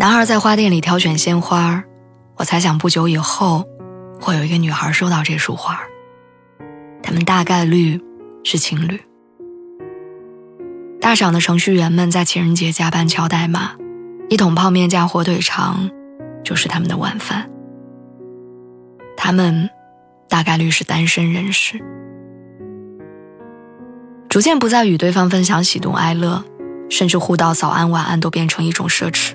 男孩在花店里挑选鲜花，我猜想不久以后会有一个女孩收到这束花。他们大概率是情侣。大厂的程序员们在情人节加班敲代码，一桶泡面加火腿肠就是他们的晚饭。他们大概率是单身人士，逐渐不再与对方分享喜怒哀乐，甚至互道早安晚安都变成一种奢侈。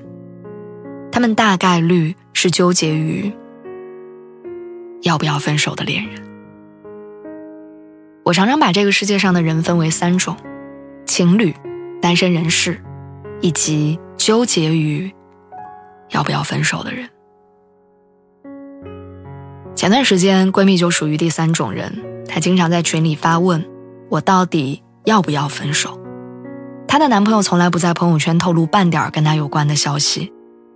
他们大概率是纠结于要不要分手的恋人。我常常把这个世界上的人分为三种：情侣、单身人士，以及纠结于要不要分手的人。前段时间，闺蜜就属于第三种人，她经常在群里发问：“我到底要不要分手？”她的男朋友从来不在朋友圈透露半点跟她有关的消息。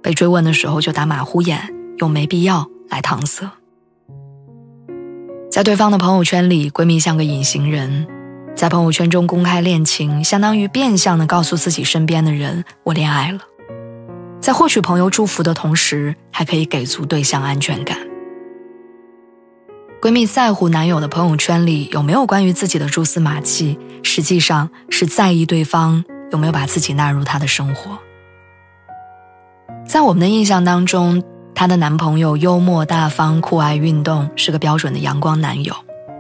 被追问的时候就打马虎眼，用没必要来搪塞。在对方的朋友圈里，闺蜜像个隐形人，在朋友圈中公开恋情，相当于变相的告诉自己身边的人我恋爱了。在获取朋友祝福的同时，还可以给足对象安全感。闺蜜在乎男友的朋友圈里有没有关于自己的蛛丝马迹，实际上是在意对方有没有把自己纳入她的生活。在我们的印象当中，她的男朋友幽默大方、酷爱运动，是个标准的阳光男友。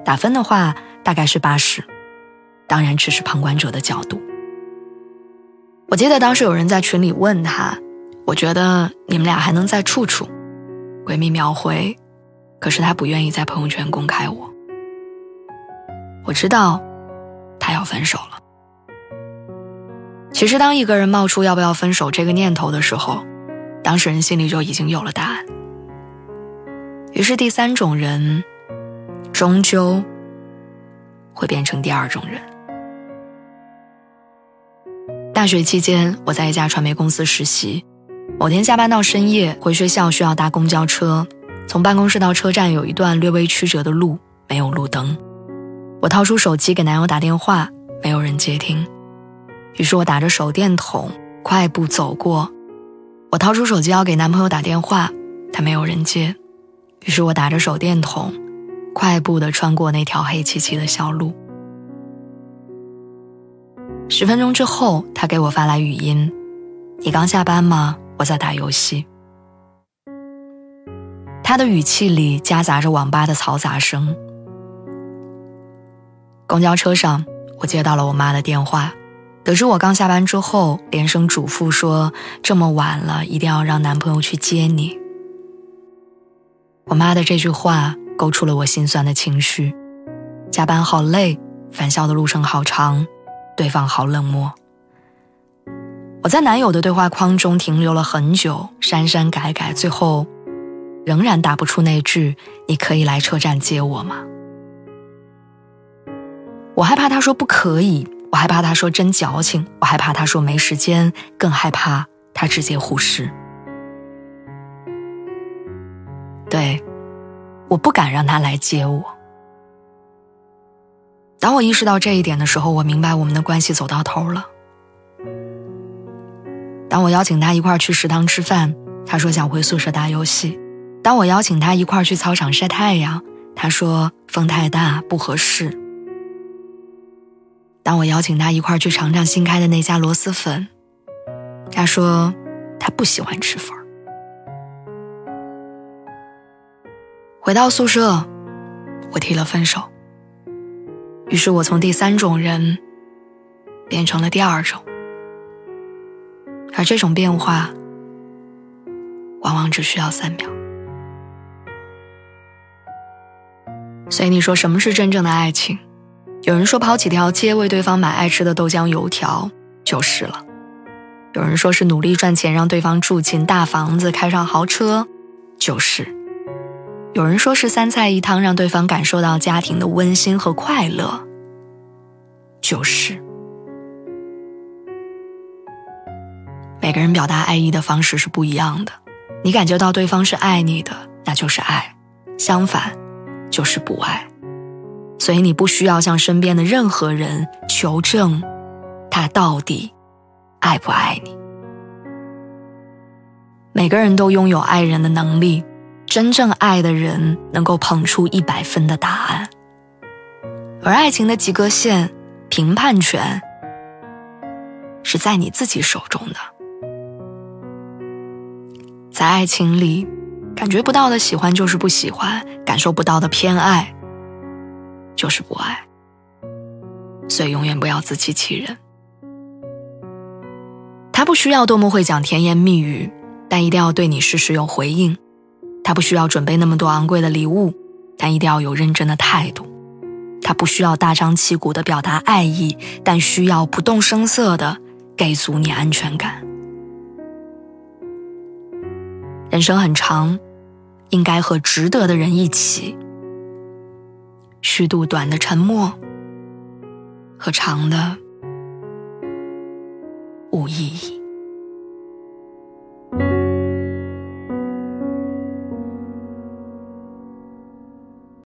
打分的话，大概是八十。当然，只是旁观者的角度。我记得当时有人在群里问她：“我觉得你们俩还能再处处。”闺蜜秒回：“可是她不愿意在朋友圈公开我。”我知道，他要分手了。其实，当一个人冒出要不要分手这个念头的时候，当事人心里就已经有了答案，于是第三种人，终究会变成第二种人。大学期间，我在一家传媒公司实习，某天下班到深夜，回学校需要搭公交车，从办公室到车站有一段略微曲折的路，没有路灯。我掏出手机给男友打电话，没有人接听，于是我打着手电筒快步走过。我掏出手机要给男朋友打电话，他没有人接，于是我打着手电筒，快步的穿过那条黑漆漆的小路。十分钟之后，他给我发来语音：“你刚下班吗？我在打游戏。”他的语气里夹杂着网吧的嘈杂声。公交车上，我接到了我妈的电话。得知我刚下班之后，连声嘱咐说：“这么晚了，一定要让男朋友去接你。”我妈的这句话勾出了我心酸的情绪。加班好累，返校的路程好长，对方好冷漠。我在男友的对话框中停留了很久，删删改改，最后仍然打不出那句“你可以来车站接我吗？”我害怕他说不可以。我害怕他说真矫情，我害怕他说没时间，更害怕他直接忽视。对，我不敢让他来接我。当我意识到这一点的时候，我明白我们的关系走到头了。当我邀请他一块去食堂吃饭，他说想回宿舍打游戏；当我邀请他一块去操场晒太阳，他说风太大不合适。当我邀请他一块去尝尝新开的那家螺蛳粉，他说他不喜欢吃粉回到宿舍，我提了分手。于是我从第三种人变成了第二种，而这种变化往往只需要三秒。所以你说什么是真正的爱情？有人说跑几条街为对方买爱吃的豆浆油条就是了。有人说是努力赚钱让对方住进大房子开上豪车，就是。有人说是三菜一汤让对方感受到家庭的温馨和快乐，就是。每个人表达爱意的方式是不一样的，你感觉到对方是爱你的，那就是爱；相反，就是不爱。所以你不需要向身边的任何人求证，他到底爱不爱你。每个人都拥有爱人的能力。真正爱的人能够捧出一百分的答案，而爱情的及格线、评判权是在你自己手中的。在爱情里，感觉不到的喜欢就是不喜欢，感受不到的偏爱就是不爱。所以，永远不要自欺欺人。他不需要多么会讲甜言蜜语，但一定要对你事事有回应。他不需要准备那么多昂贵的礼物，但一定要有认真的态度。他不需要大张旗鼓的表达爱意，但需要不动声色的给足你安全感。人生很长，应该和值得的人一起，虚度短的沉默和长的无意义。